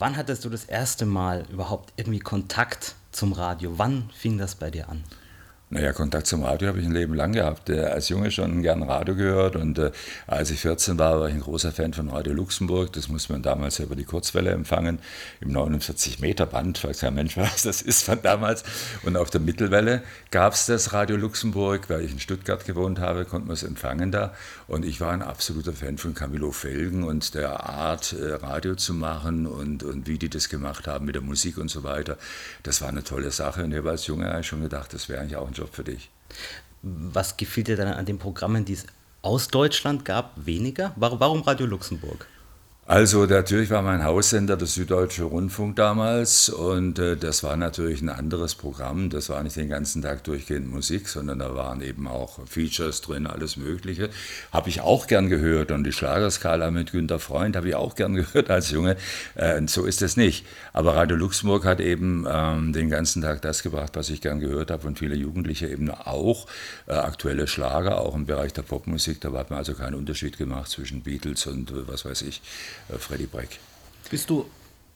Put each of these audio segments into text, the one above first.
Wann hattest du das erste Mal überhaupt irgendwie Kontakt zum Radio? Wann fing das bei dir an? Naja, Kontakt zum Radio habe ich ein Leben lang gehabt. Als Junge schon gern Radio gehört und äh, als ich 14 war, war ich ein großer Fan von Radio Luxemburg. Das musste man damals über die Kurzwelle empfangen, im 49-Meter-Band, weiß kein Mensch, was das ist von damals. Und auf der Mittelwelle gab es das Radio Luxemburg, weil ich in Stuttgart gewohnt habe, konnte man es empfangen da. Und ich war ein absoluter Fan von Camilo Felgen und der Art, äh, Radio zu machen und, und wie die das gemacht haben mit der Musik und so weiter. Das war eine tolle Sache und ich habe als Junge eigentlich schon gedacht, das wäre eigentlich auch ein Job für dich. Was gefiel dir dann an den Programmen, die es aus Deutschland gab, weniger? Warum Radio Luxemburg? Also natürlich war mein Haussender der Süddeutsche Rundfunk damals und äh, das war natürlich ein anderes Programm. Das war nicht den ganzen Tag durchgehend Musik, sondern da waren eben auch Features drin, alles Mögliche. Habe ich auch gern gehört und die Schlagerskala mit Günter Freund habe ich auch gern gehört als Junge. Äh, so ist es nicht. Aber Radio Luxemburg hat eben ähm, den ganzen Tag das gebracht, was ich gern gehört habe und viele Jugendliche eben auch. Äh, aktuelle Schlager, auch im Bereich der Popmusik. Da hat man also keinen Unterschied gemacht zwischen Beatles und äh, was weiß ich. Äh, Freddy Breck. Bist du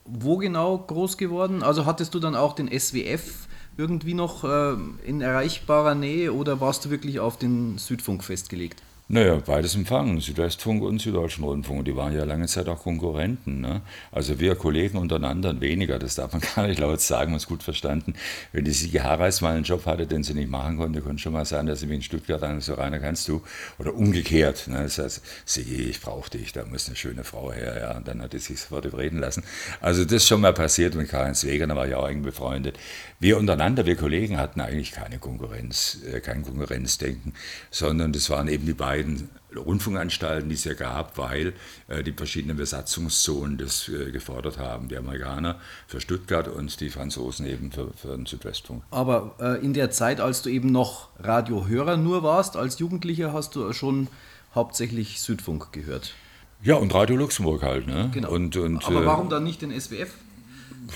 wo genau groß geworden? Also hattest du dann auch den SWF irgendwie noch äh, in erreichbarer Nähe oder warst du wirklich auf den Südfunk festgelegt? Naja, beides empfangen, Südwestfunk und Süddeutschen Rundfunk. Die waren ja lange Zeit auch Konkurrenten. Ne? Also wir Kollegen untereinander weniger, das darf man gar nicht laut sagen, uns gut verstanden. Wenn die Siege Harreis mal einen Job hatte, den sie nicht machen konnte, konnte schon mal sein, dass sie wie in Stuttgart sagen, so Rainer, kannst du? Oder umgekehrt. Ne? Das heißt, Siege, ich brauche dich, da muss eine schöne Frau her. Ja? Und dann hat sie sich sofort überreden lassen. Also das ist schon mal passiert mit Karl-Heinz Weger, da war ich auch eng befreundet. Wir untereinander, wir Kollegen hatten eigentlich keine Konkurrenz, äh, kein Konkurrenzdenken, sondern das waren eben die beiden Rundfunkanstalten, die es ja gab, weil äh, die verschiedenen Besatzungszonen das äh, gefordert haben. Die Amerikaner für Stuttgart und die Franzosen eben für, für den Südwestfunk. Aber äh, in der Zeit, als du eben noch Radiohörer nur warst, als Jugendlicher hast du schon hauptsächlich Südfunk gehört. Ja, und Radio Luxemburg halt. Ne? Genau. Und, und, Aber äh, warum dann nicht den SWF?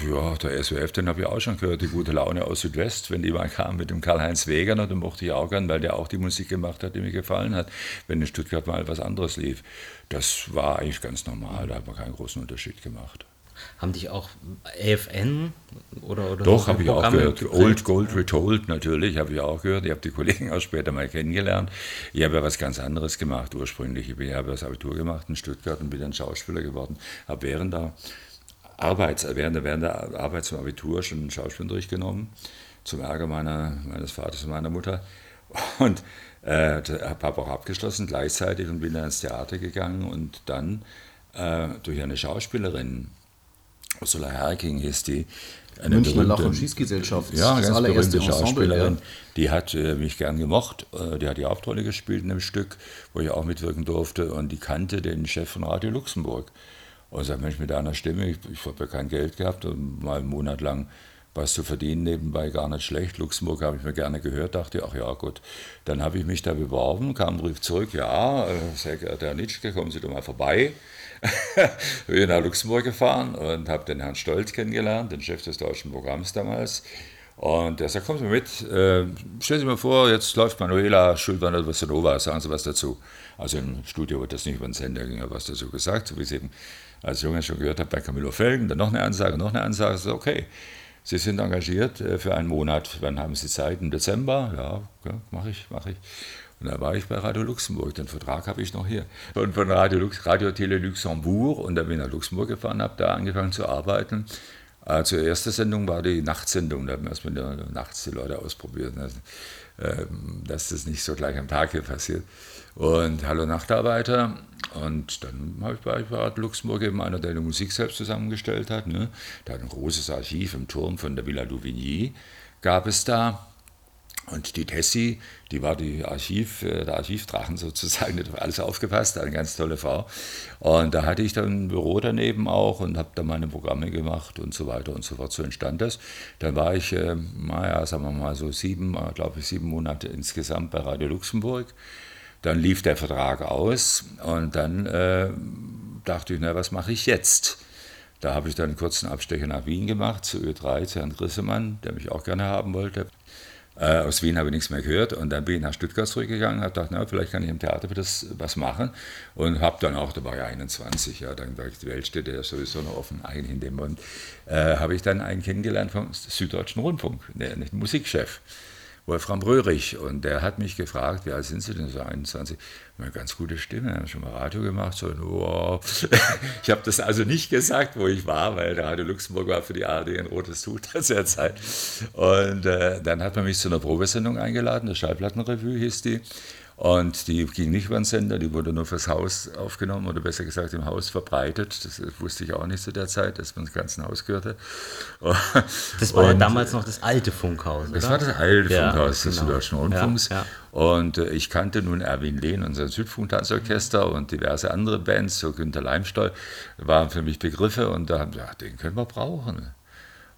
Ja, der SWF, den habe ich auch schon gehört, die gute Laune aus Südwest, wenn die mal kam mit dem Karl-Heinz Wegener, den mochte ich auch gern, weil der auch die Musik gemacht hat, die mir gefallen hat, wenn in Stuttgart mal was anderes lief. Das war eigentlich ganz normal, da hat man keinen großen Unterschied gemacht. Haben dich auch AFN oder, oder Doch, habe ich auch gehört. Old Gold Retold natürlich, habe ich auch gehört. Ich habe die Kollegen auch später mal kennengelernt. Ich habe ja was ganz anderes gemacht ursprünglich. Ich habe das Abitur gemacht in Stuttgart und bin dann Schauspieler geworden. Habe während der Arbeits, während, während der Arbeit zum Abitur schon Schauspielunterricht genommen, zum Ärger meiner, meines Vaters und meiner Mutter. Und äh, habe auch abgeschlossen gleichzeitig und bin dann ins Theater gegangen und dann äh, durch eine Schauspielerin, Ursula Herking hieß die, eine Münchner Lach- und Schießgesellschaft. Ja, eine ganz berühmte Schauspielerin. Ja. Die hat äh, mich gern gemocht. Äh, die hat die Hauptrolle gespielt in einem Stück, wo ich auch mitwirken durfte. Und die kannte den Chef von Radio Luxemburg. Und sagt, Mensch, mit einer Stimme, ich, ich habe ja kein Geld gehabt und mal einen Monat lang was zu verdienen nebenbei gar nicht schlecht. Luxemburg habe ich mir gerne gehört, dachte, ach ja, gut. Dann habe ich mich da beworben, kam ein Brief zurück, ja, äh, sehr geehrter Herr Nitschke, kommen Sie doch mal vorbei. bin nach Luxemburg gefahren und habe den Herrn Stolz kennengelernt, den Chef des deutschen Programms damals. Und der sagt, kommen Sie mal mit, äh, stellen Sie mir vor, jetzt läuft Manuela Schulwandel Vassanova, sagen Sie was dazu. Also im Studio wird das nicht über den Sender, ging was dazu gesagt, so wie es eben als Junge schon gehört habe bei Camillo Felgen, dann noch eine Ansage, noch eine Ansage, so, okay, Sie sind engagiert äh, für einen Monat, wann haben Sie Zeit? Im Dezember? Ja, ja mache ich, mache ich. Und da war ich bei Radio Luxemburg, den Vertrag habe ich noch hier. Und von Radio, Lux, Radio Tele Luxembourg und dann bin ich nach Luxemburg gefahren, habe da angefangen zu arbeiten. Äh, zur ersten Sendung war die Nachtsendung, da haben wir erstmal nachts die Leute ausprobiert, ne? äh, dass das nicht so gleich am Tag hier passiert. Und Hallo Nachtarbeiter. Und dann habe ich bei Bad Luxemburg eben einer, der die Musik selbst zusammengestellt hat. Ne? Hat ein großes Archiv im Turm von der Villa Louvigny, gab es da. Und die Tessie, die war die Archiv, äh, der Archivdrachen sozusagen, die hat alles aufgepasst, eine ganz tolle Frau. Und da hatte ich dann ein Büro daneben auch und habe da meine Programme gemacht und so weiter und so fort. So entstand das. Dann war ich, äh, naja, sagen wir mal so sieben, äh, glaube ich, sieben Monate insgesamt bei Radio Luxemburg. Dann lief der Vertrag aus und dann äh, dachte ich, na, was mache ich jetzt? Da habe ich dann einen kurzen Abstecher nach Wien gemacht, zu Ö3, zu Herrn Grissemann, der mich auch gerne haben wollte. Äh, aus Wien habe ich nichts mehr gehört und dann bin ich nach Stuttgart zurückgegangen, habe gedacht, na, vielleicht kann ich im Theater das, was machen und habe dann auch, da war ich 21, ja, dann war die Weltstätte ja sowieso noch offen, eigentlich in dem Moment, äh, habe ich dann einen kennengelernt vom Süddeutschen Rundfunk, der, der Musikchef. Wolfram Röhrig. Und der hat mich gefragt, wie alt sind Sie denn so 21? Eine ganz gute Stimme, haben schon mal Radio gemacht. So, wow. Ich habe das also nicht gesagt, wo ich war, weil der Radio Luxemburg war für die ARD ein rotes Tuch zu der Zeit. Und äh, dann hat man mich zu einer Probesendung eingeladen, der Schallplattenrevue hieß die. Und die ging nicht über den Sender, die wurde nur fürs Haus aufgenommen oder besser gesagt im Haus verbreitet. Das wusste ich auch nicht zu der Zeit, dass man das ganze Haus gehörte. Das war und ja damals noch das alte Funkhaus. Das oder? war das alte ja, Funkhaus des genau. Süddeutschen Rundfunks. Ja, und äh, ich kannte nun Erwin Lehn, unser Südfunktanzorchester und diverse andere Bands, so Günter Leimstoll, waren für mich Begriffe und da haben sie gesagt, den können wir brauchen.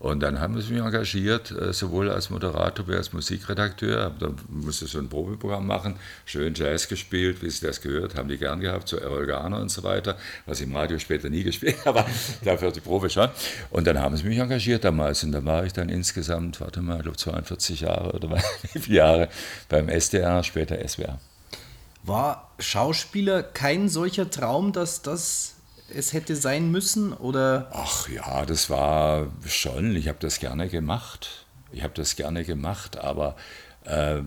Und dann haben wir mich engagiert, äh, sowohl als Moderator wie als Musikredakteur. Da musste so ein Probeprogramm machen, schön Jazz gespielt, wie Sie das gehört, haben die gern gehabt, so Errol Garner und so weiter, was ich im Radio später nie gespielt aber dafür die Probe schon. Und dann haben sie mich engagiert damals und da war ich dann insgesamt, warte mal, ich glaube 42 Jahre oder wie viele Jahre beim SDR, später SWR. War Schauspieler kein solcher Traum, dass das es hätte sein müssen? Oder? Ach ja, das war schon. Ich habe das gerne gemacht. Ich habe das gerne gemacht, aber äh,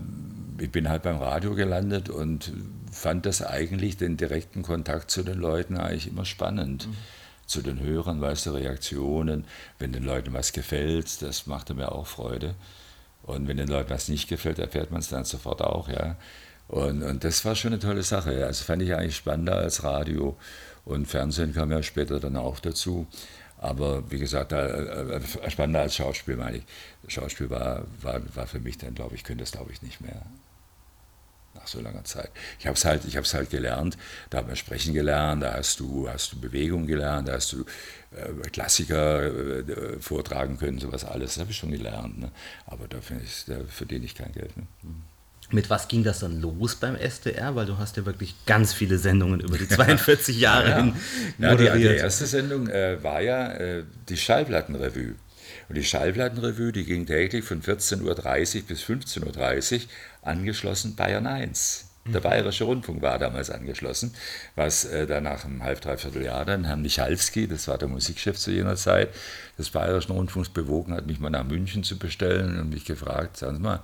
ich bin halt beim Radio gelandet und fand das eigentlich den direkten Kontakt zu den Leuten eigentlich immer spannend. Mhm. Zu den Hörern, weißt du, Reaktionen, wenn den Leuten was gefällt, das machte mir auch Freude. Und wenn den Leuten was nicht gefällt, erfährt man es dann sofort auch, ja. Und, und das war schon eine tolle Sache. Also fand ich eigentlich spannender als Radio. Und Fernsehen kam ja später dann auch dazu. Aber wie gesagt, äh, äh, spannender als Schauspiel, meine ich. Schauspiel war, war, war für mich dann, glaube ich, könnte das, glaube ich, nicht mehr nach so langer Zeit. Ich habe es halt, halt gelernt, da hat man sprechen gelernt, da hast du, hast du Bewegung gelernt, da hast du äh, Klassiker äh, vortragen können, sowas alles, das habe ich schon gelernt. Ne? Aber dafür verdiene ich kein Geld. Ne? Mhm. Mit was ging das dann los beim SDR? Weil du hast ja wirklich ganz viele Sendungen über die 42 Jahre ja, hin moderiert. Ja, die, die, erste Sendung äh, war ja äh, die Schallplattenrevue. Und die Schallplattenrevue, die ging täglich von 14.30 Uhr bis 15.30 Uhr, angeschlossen Bayern 1. Der mhm. Bayerische Rundfunk war damals angeschlossen, was äh, dann nach einem halb, dreiviertel Jahr dann Herrn Michalski, das war der Musikchef zu jener Zeit, des Bayerischen Rundfunks bewogen hat, mich mal nach München zu bestellen und mich gefragt, sagen Sie mal,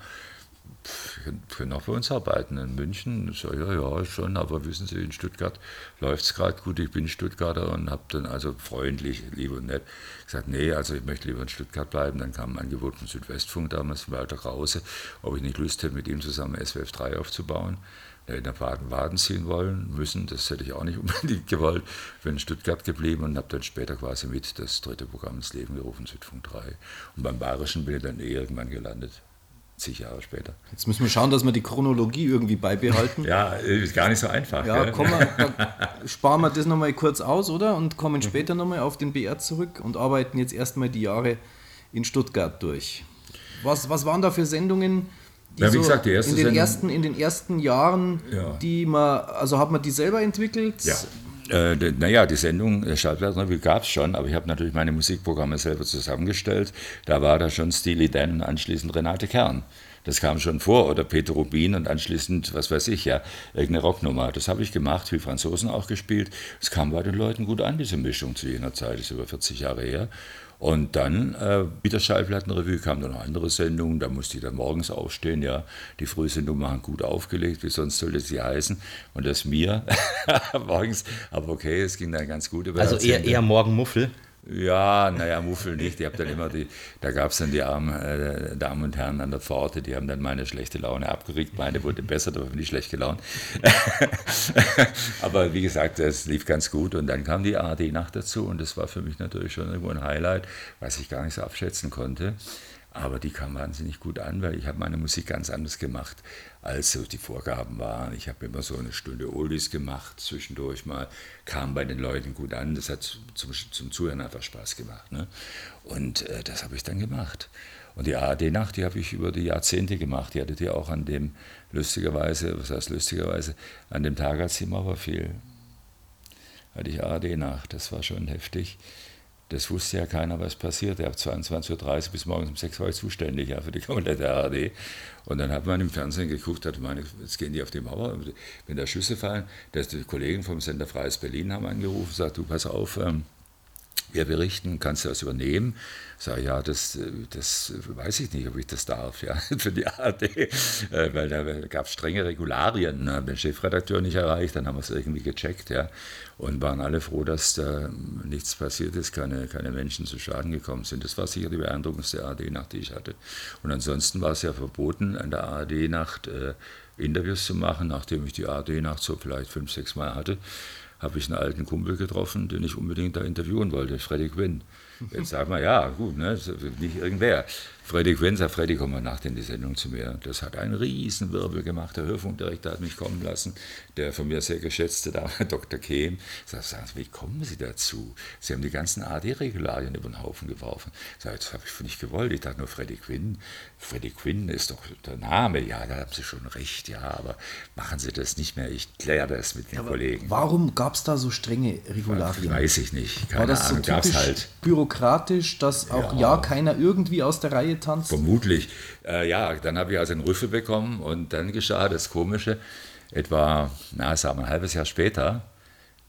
können auch bei uns arbeiten. In München, so, ja, ja, schon, aber wissen Sie, in Stuttgart läuft es gerade gut. Ich bin Stuttgarter und habe dann also freundlich, lieb und nett gesagt, nee, also ich möchte lieber in Stuttgart bleiben. Dann kam ein Angebot vom Südwestfunk damals, von Walter Krause, ob ich nicht Lust hätte, mit ihm zusammen SWF 3 aufzubauen. In der Baden-Baden ziehen wollen müssen, das hätte ich auch nicht unbedingt gewollt. Bin in Stuttgart geblieben und habe dann später quasi mit das dritte Programm ins Leben gerufen, Südfunk 3. Und beim Bayerischen bin ich dann eh irgendwann gelandet zig Jahre später. Jetzt müssen wir schauen, dass wir die Chronologie irgendwie beibehalten. ja, ist gar nicht so einfach. Ja, komm mal, sparen wir das nochmal kurz aus, oder? Und kommen später nochmal auf den BR zurück und arbeiten jetzt erstmal die Jahre in Stuttgart durch. Was, was waren da für Sendungen? Die ja, wie gesagt, die erste in, den ersten, in den ersten Jahren, ja. die man, also hat man die selber entwickelt? Ja. Äh, naja, die Sendung äh, Schallplattenrevue gab es schon, aber ich habe natürlich meine Musikprogramme selber zusammengestellt. Da war da schon Steely Dan und anschließend Renate Kern. Das kam schon vor. Oder Peter Rubin und anschließend, was weiß ich, ja, irgendeine Rocknummer. Das habe ich gemacht, wie Franzosen auch gespielt. Es kam bei den Leuten gut an, diese Mischung zu jener Zeit, das ist über 40 Jahre her. Und dann, äh, mit der Schallplattenrevue kamen dann noch andere Sendungen, da musste ich dann morgens aufstehen, ja, die Frühsendung machen gut aufgelegt, wie sonst sollte sie heißen. Und das mir morgens, aber okay, es ging dann ganz gut. also eher, eher Morgenmuffel? Ja, naja, Muffel nicht. Ich habe dann immer die, da gab es dann die armen äh, Damen und Herren an der Pforte, die haben dann meine schlechte Laune abgeregt. Meine wurde besser, aber nicht schlecht gelaunt. aber wie gesagt, es lief ganz gut und dann kam die ARD-Nacht dazu und das war für mich natürlich schon irgendwo ein Highlight, was ich gar nicht so abschätzen konnte. Aber die kam wahnsinnig gut an, weil ich habe meine Musik ganz anders gemacht, als die Vorgaben waren. Ich habe immer so eine Stunde Oldies gemacht, zwischendurch mal, kam bei den Leuten gut an. Das hat zum, zum Zuhören einfach Spaß gemacht. Ne? Und äh, das habe ich dann gemacht. Und die ARD-Nacht, die habe ich über die Jahrzehnte gemacht. Die hattet ihr auch an dem, lustigerweise, was heißt lustigerweise, an dem Tag, als die Mauer fiel, hatte ich ARD-Nacht. Das war schon heftig. Das wusste ja keiner, was passiert. Ab 22.30 Uhr bis morgens um 6 Uhr war ich zuständig ja, für die komplette ARD. Und dann hat man im Fernsehen geguckt, hat meine, jetzt gehen die auf die Mauer, wenn da Schüsse fallen. Das, die Kollegen vom Sender Freies Berlin haben angerufen, gesagt, du pass auf, ähm, wir berichten, kannst du das übernehmen? Sag ja, das, das weiß ich nicht, ob ich das darf, ja, für die ARD, äh, weil da gab es strenge Regularien. Ne? Den Chefredakteur nicht erreicht, dann haben wir es irgendwie gecheckt, ja, und waren alle froh, dass da nichts passiert ist, keine, keine Menschen zu Schaden gekommen sind. Das war sicher die beeindruckendste ARD-Nacht, die ich hatte. Und ansonsten war es ja verboten, an der ARD-Nacht äh, Interviews zu machen, nachdem ich die ARD-Nacht so vielleicht fünf, sechs Mal hatte habe ich einen alten Kumpel getroffen, den ich unbedingt da interviewen wollte, Freddy Quinn. Jetzt sagt man, ja, gut, ne, nicht irgendwer. Freddy Quinn sagt, Freddy, komm mal nach in die Sendung zu mir. Das hat einen riesen Wirbel gemacht. Der Hörfunkdirektor hat mich kommen lassen, der von mir sehr geschätzte Dr. Kehm. Sagt, sagen Sie, wie kommen Sie dazu? Sie haben die ganzen AD-Regularien über den Haufen geworfen. Sagt, das habe ich nicht gewollt. Ich dachte nur, Freddy Quinn. Freddy Quinn ist doch der Name. Ja, da haben Sie schon recht, ja, aber machen Sie das nicht mehr. Ich kläre das mit den ja, Kollegen. Warum gab es da so strenge Regularien? Weiß ich nicht. Keine War das Ahnung, so typisch halt. bürokratisch, dass auch ja. ja keiner irgendwie aus der Reihe tanzt? Vermutlich. Äh, ja, dann habe ich also einen Rüffel bekommen und dann geschah das Komische. Etwa, na, sagen wir ein halbes Jahr später,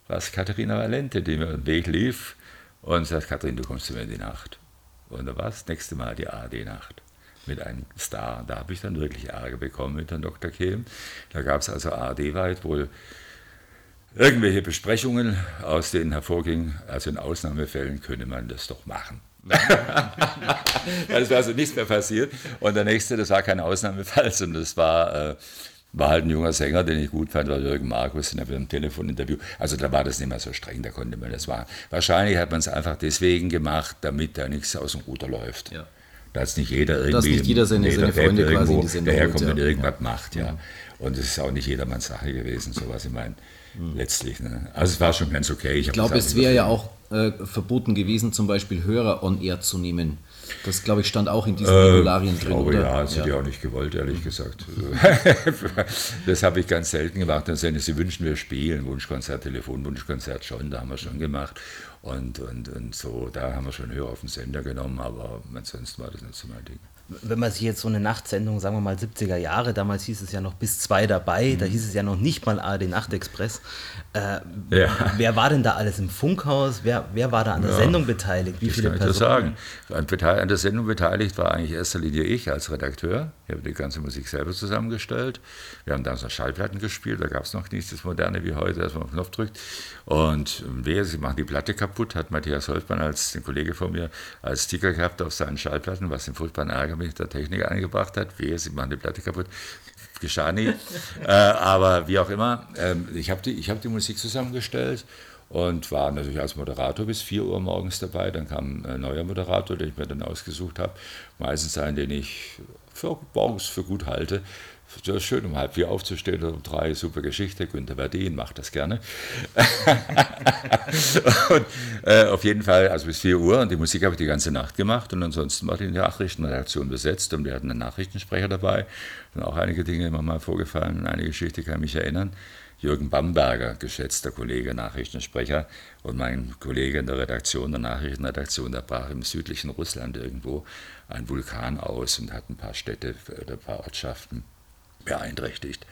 war es Katharina Valente, die mir den Weg lief und sagt, Katharina, du kommst zu mir in die Nacht. Und da war es das nächste Mal die ARD-Nacht mit einem Star. Da habe ich dann wirklich Ärger bekommen mit Herrn Dr. Kehm. Da gab es also ARD-weit wohl irgendwelche Besprechungen, aus denen hervorging, also in Ausnahmefällen könne man das doch machen. Es war also nichts mehr passiert. Und der nächste, das war kein Ausnahmefall, sondern das war, äh, war halt ein junger Sänger, den ich gut fand, war Jürgen Markus, ich im Telefoninterview. Also da war das nicht mehr so streng, da konnte man das machen. Wahrscheinlich hat man es einfach deswegen gemacht, damit da nichts aus dem Ruder läuft. Ja. Dass nicht jeder irgendwie. Dass nicht jeder seine, seine Freunde quasi in die Sendung daherkommt und ja. irgendwas ja. macht, ja. Und es ist auch nicht jedermanns Sache gewesen, so was ich meine. Mhm. Letztlich. Ne? Also es war schon ganz okay. Ich, ich glaube, es wäre ja auch äh, verboten gewesen, zum Beispiel Hörer on air zu nehmen. Das, glaube ich, stand auch in diesen äh, Regularien drin. Glaube, oder? Ja, das ja. hätte ich auch nicht gewollt, ehrlich mhm. gesagt. das habe ich ganz selten gemacht. Dann sagen sie wünschen wir spielen, Wunschkonzert, Telefonwunschkonzert schon, da haben wir schon gemacht. Und, und, und so, da haben wir schon Hörer auf den Sender genommen, aber ansonsten war das nicht so mein Ding wenn man sich jetzt so eine Nachtsendung, sagen wir mal 70er Jahre, damals hieß es ja noch bis zwei dabei, mhm. da hieß es ja noch nicht mal ARD Nachtexpress. Äh, ja. Wer war denn da alles im Funkhaus? Wer, wer war da an der ja, Sendung beteiligt? Wie viele kann Personen? Ich das sagen. An der Sendung beteiligt war eigentlich erster Linie ich als Redakteur. Ich habe die ganze Musik selber zusammengestellt. Wir haben damals noch Schallplatten gespielt, da gab es noch nichts das Moderne wie heute, dass man auf den Knopf drückt. Und wer, sie machen die Platte kaputt, hat Matthias Holtmann als ein Kollege von mir als Sticker gehabt auf seinen Schallplatten, was den furchtbaren Ärger mit der Technik eingebracht hat. Wehe, sie machen die Platte kaputt. Geschah nie. äh, aber wie auch immer, äh, ich habe die, hab die Musik zusammengestellt und war natürlich als Moderator bis 4 Uhr morgens dabei. Dann kam ein neuer Moderator, den ich mir dann ausgesucht habe. Meistens einen, den ich für, morgens für gut halte. Das ist schön, um halb vier aufzustehen oder um drei, super Geschichte. Günter Verdien macht das gerne. und, äh, auf jeden Fall, also bis vier Uhr und die Musik habe ich die ganze Nacht gemacht und ansonsten war die Nachrichtenredaktion besetzt und wir hatten einen Nachrichtensprecher dabei. Und auch einige Dinge immer mal vorgefallen, eine Geschichte kann ich mich erinnern. Jürgen Bamberger, geschätzter Kollege, Nachrichtensprecher und mein Kollege in der Redaktion, der Nachrichtenredaktion, der brach im südlichen Russland irgendwo ein Vulkan aus und hat ein paar Städte oder ein paar Ortschaften beeinträchtigt.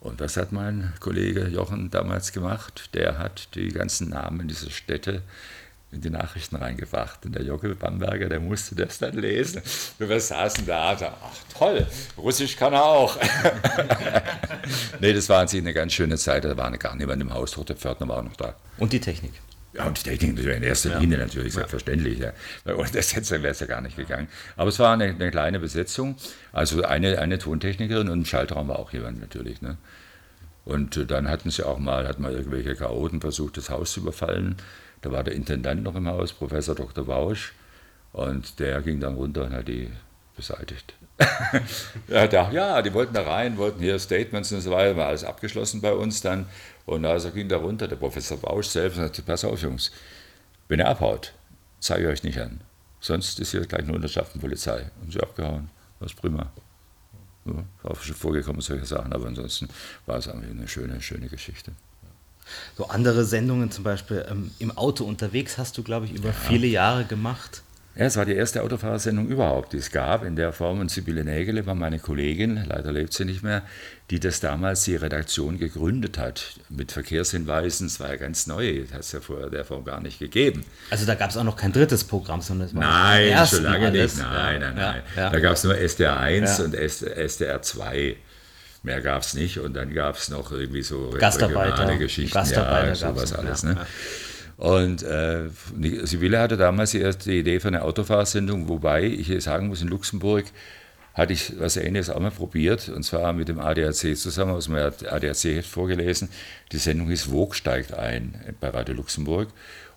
Und was hat mein Kollege Jochen damals gemacht? Der hat die ganzen Namen dieser Städte in die Nachrichten reingebracht. Und der Jockel Bamberger, der musste das dann lesen. Wir saßen da, da ach toll, Russisch kann er auch. nee, das war an sich eine ganz schöne Zeit, da war gar niemand im Haus, der Pförtner war auch noch da. Und die Technik. Ja, und die Technik in erster Linie ja. natürlich, selbstverständlich. Ja. Ohne das wäre es ja gar nicht gegangen. Aber es war eine, eine, kleine Besetzung. Also eine, eine Tontechnikerin und im Schaltraum war auch jemand natürlich. Ne? Und äh, dann hatten sie auch mal, hatten mal irgendwelche Chaoten versucht, das Haus zu überfallen. Da war der Intendant noch im Haus, Professor Dr. Bausch. Und der ging dann runter und hat die beseitigt. ja, da, ja, die wollten da rein, wollten hier Statements und so weiter, war alles abgeschlossen bei uns dann. Und also ging da runter der Professor Bausch selbst und sagte, pass auf Jungs, wenn ihr abhaut, zeige ich euch nicht an. Sonst ist hier gleich eine Unterschaftenpolizei. Und sie abgehauen, ist prima. Ja, auch schon vorgekommen, solche Sachen, aber ansonsten war es eigentlich eine schöne, schöne Geschichte. So andere Sendungen, zum Beispiel ähm, im Auto unterwegs, hast du, glaube ich, über ja. viele Jahre gemacht. Ja, es war die erste Autofahrersendung überhaupt, die es gab in der Form. Und Sibylle Nägele war meine Kollegin, leider lebt sie nicht mehr, die das damals die Redaktion gegründet hat mit Verkehrshinweisen. Es war ja ganz neu, das hat es ja vorher der Form gar nicht gegeben. Also da gab es auch noch kein drittes Programm, sondern es war Nein, schon lange alles. nicht. Nein, nein, nein. Ja, ja. Da gab es nur SDR 1 und SDR 2. Mehr gab es nicht. Und dann gab es noch irgendwie so Gastarbeiter, Geschichten, Gastarbeiter ja, sowas alles. Ne? Und äh, Sibylle hatte damals die erste Idee für eine Autofahrsendung, wobei ich sagen muss, in Luxemburg hatte ich was Ähnliches auch mal probiert, und zwar mit dem ADAC zusammen, aus dem ADAC vorgelesen. Die Sendung hieß Vogue steigt ein bei Radio Luxemburg.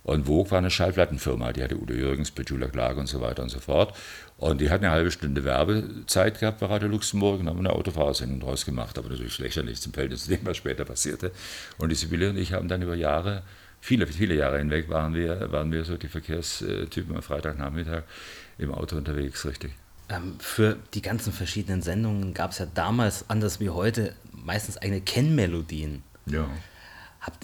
Und Vogue war eine Schallplattenfirma, die hatte Udo Jürgens, Petula Klage und so weiter und so fort. Und die hat eine halbe Stunde Werbezeit gehabt bei Radio Luxemburg und haben eine Autofahrsendung draus gemacht, aber natürlich lächerlich zum Verhältnis zu dem, was später passierte. Und die Sibylle und ich haben dann über Jahre viele, viele Jahre hinweg waren wir, waren wir so die Verkehrstypen am Freitagnachmittag im Auto unterwegs, richtig. Ähm, für die ganzen verschiedenen Sendungen gab es ja damals, anders wie heute, meistens eigene Kennmelodien. Ja.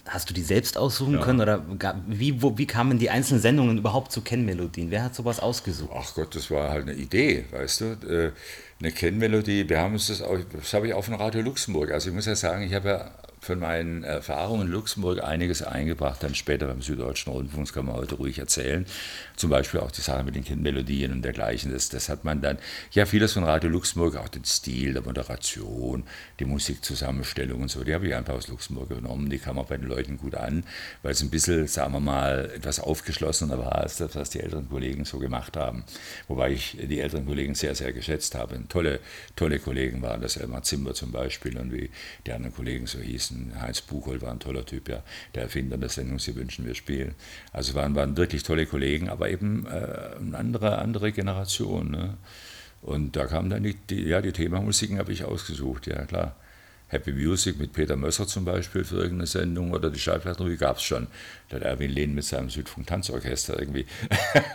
hast du die selbst aussuchen ja. können oder wie, wo, wie kamen die einzelnen Sendungen überhaupt zu Kennmelodien? Wer hat sowas ausgesucht? Ach Gott, das war halt eine Idee, weißt du. Äh, eine Kennmelodie, wir haben uns das auch, das habe ich auch von Radio Luxemburg. Also ich muss ja sagen, ich habe ja von meinen Erfahrungen in Luxemburg einiges eingebracht, dann später beim Süddeutschen Rundfunk, das kann man heute ruhig erzählen. Zum Beispiel auch die Sache mit den Kindmelodien und dergleichen. Das, das hat man dann, ja, vieles von Radio Luxemburg, auch den Stil der Moderation, die Musikzusammenstellung und so, die habe ich einfach aus Luxemburg genommen. Die kam auch bei den Leuten gut an, weil es ein bisschen, sagen wir mal, etwas aufgeschlossener war als das, was die älteren Kollegen so gemacht haben. Wobei ich die älteren Kollegen sehr, sehr geschätzt habe. Tolle, tolle Kollegen waren das, Elmar Zimmer zum Beispiel und wie die anderen Kollegen so hießen gewesen. Heinz Buchholz war ein toller Typ, ja, der Erfinder der Sendung Sie wünschen, wir spielen. Also waren, waren wirklich tolle Kollegen, aber eben äh, eine andere, andere Generation. Ne? Und da kamen dann die, die, ja, die Themamusiken habe ich ausgesucht, ja klar. Happy Music mit Peter Mösser zum Beispiel für irgendeine Sendung oder die Schallplatten, gab es schon. Da hat Erwin Lehn mit seinem Südfunk-Tanzorchester irgendwie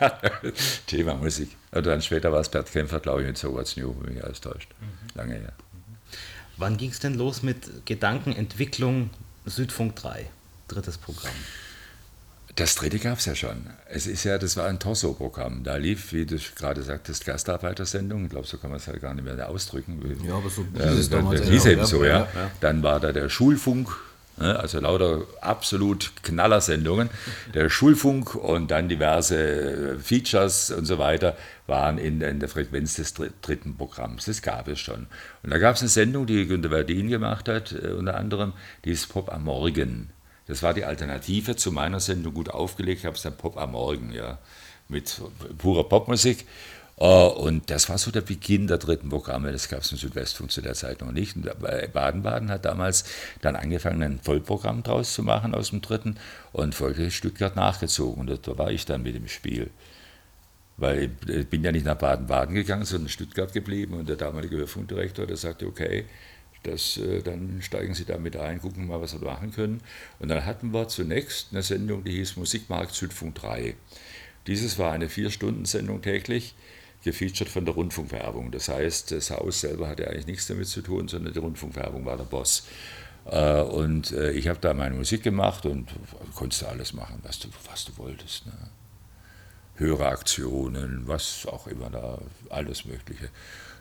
Themamusik. Oder dann später war es Bert Kämpfer, glaube ich, mit So What's New, wenn mich alles täuscht. Mhm. Lange her. Wann ging es denn los mit Gedankenentwicklung Südfunk 3, drittes Programm? Das dritte gab es ja schon. Es ist ja, das war ein Torso-Programm. Da lief, wie du gerade sagtest, Gastarbeitersendung. Ich glaube, so kann man es ja gar nicht mehr ausdrücken. Ja, aber so hieß es damals. Das hieß eben so, ja. ja. Dann war da der Schulfunk? Also lauter absolut Knallersendungen. Der Schulfunk und dann diverse Features und so weiter waren in, in der Frequenz des dritten Programms. Das gab es schon. Und da gab es eine Sendung, die Günter Verdin gemacht hat, äh, unter anderem, die ist Pop am Morgen. Das war die Alternative zu meiner Sendung gut aufgelegt, ich habe es dann Pop am Morgen, ja, mit purer Popmusik. Äh, und das war so der Beginn der dritten Programme. Das gab es im Südwestfunk zu der Zeit noch nicht. Und Baden-Baden hat damals dann angefangen, ein Vollprogramm draus zu machen aus dem dritten und folglich Stuttgart nachgezogen. Und da war ich dann mit im Spiel. Weil ich bin ja nicht nach Baden-Baden gegangen, sondern in Stuttgart geblieben. Und der damalige Hörfunkdirektor, der sagte, okay, das, äh, dann steigen Sie da mit ein, gucken mal, was wir machen können. Und dann hatten wir zunächst eine Sendung, die hieß Musikmarkt Südfunk 3. Dieses war eine Vier-Stunden-Sendung täglich gefeatured von der Rundfunkwerbung. Das heißt, das Haus selber hatte eigentlich nichts damit zu tun, sondern die Rundfunkwerbung war der Boss. Äh, und äh, ich habe da meine Musik gemacht und konntest alles machen, was du, was du wolltest. Ne? Höhere Aktionen, was auch immer da, alles Mögliche.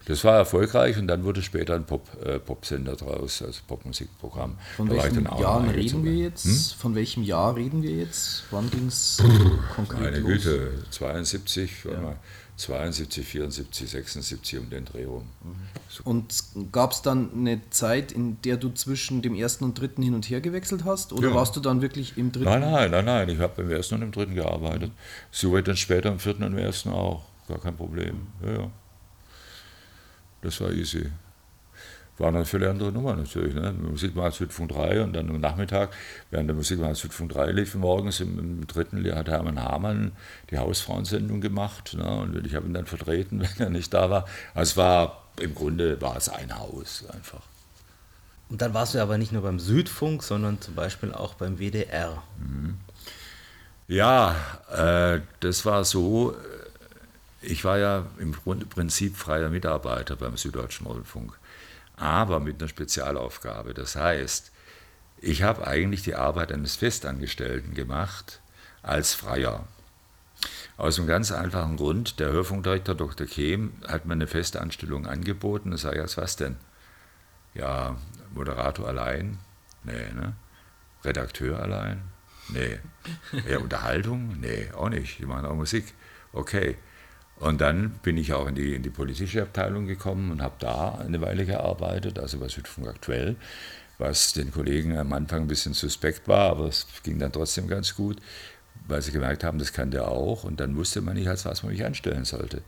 Das war erfolgreich und dann wurde später ein Pop, äh, Popsender draus, also Popmusikprogramm. Von welchem Jahr reden wir jetzt? Hm? Von welchem Jahr reden wir jetzt? Wann ging es konkret Meine los? Güte, 72, ja. Mal, 72, 74, 76 um den Dreh rum. So. Und gab es dann eine Zeit, in der du zwischen dem ersten und dritten hin und her gewechselt hast? Oder ja. warst du dann wirklich im dritten? Nein, nein, nein, nein. Ich habe im ersten und im dritten gearbeitet. Mhm. So weit dann später im vierten und im ersten auch. Gar kein Problem. Ja, ja. Das war easy war eine völlig andere Nummer natürlich. Ne? Musikmarkt Südfunk 3 und dann am Nachmittag, während der Musikmarkt Südfunk 3 lief morgens, im, im dritten hat Hermann Hamann die Hausfrauensendung gemacht ne? und ich habe ihn dann vertreten, wenn er nicht da war. Also es war, im Grunde war es ein Haus einfach. Und dann warst du aber nicht nur beim Südfunk, sondern zum Beispiel auch beim WDR. Mhm. Ja, äh, das war so, äh, ich war ja im Prinzip freier Mitarbeiter beim Süddeutschen Rundfunk aber mit einer Spezialaufgabe. Das heißt, Ich habe eigentlich die Arbeit eines Festangestellten gemacht als Freier. Aus einem ganz einfachen Grund, der Hörfunkdirektor Dr. Kehm hat mir eine Festanstellung angeboten. Da sage ich, als was denn? Ja, Moderator allein? Nee, ne? Redakteur allein? Nee. Ja, Unterhaltung? Nee, auch nicht. Die machen auch Musik. Okay. Und dann bin ich auch in die, in die politische Abteilung gekommen und habe da eine Weile gearbeitet, also bei Südfunk aktuell, was den Kollegen am Anfang ein bisschen suspekt war, aber es ging dann trotzdem ganz gut weil sie gemerkt haben, das kann der auch. Und dann wusste man nicht, als was man mich anstellen sollte.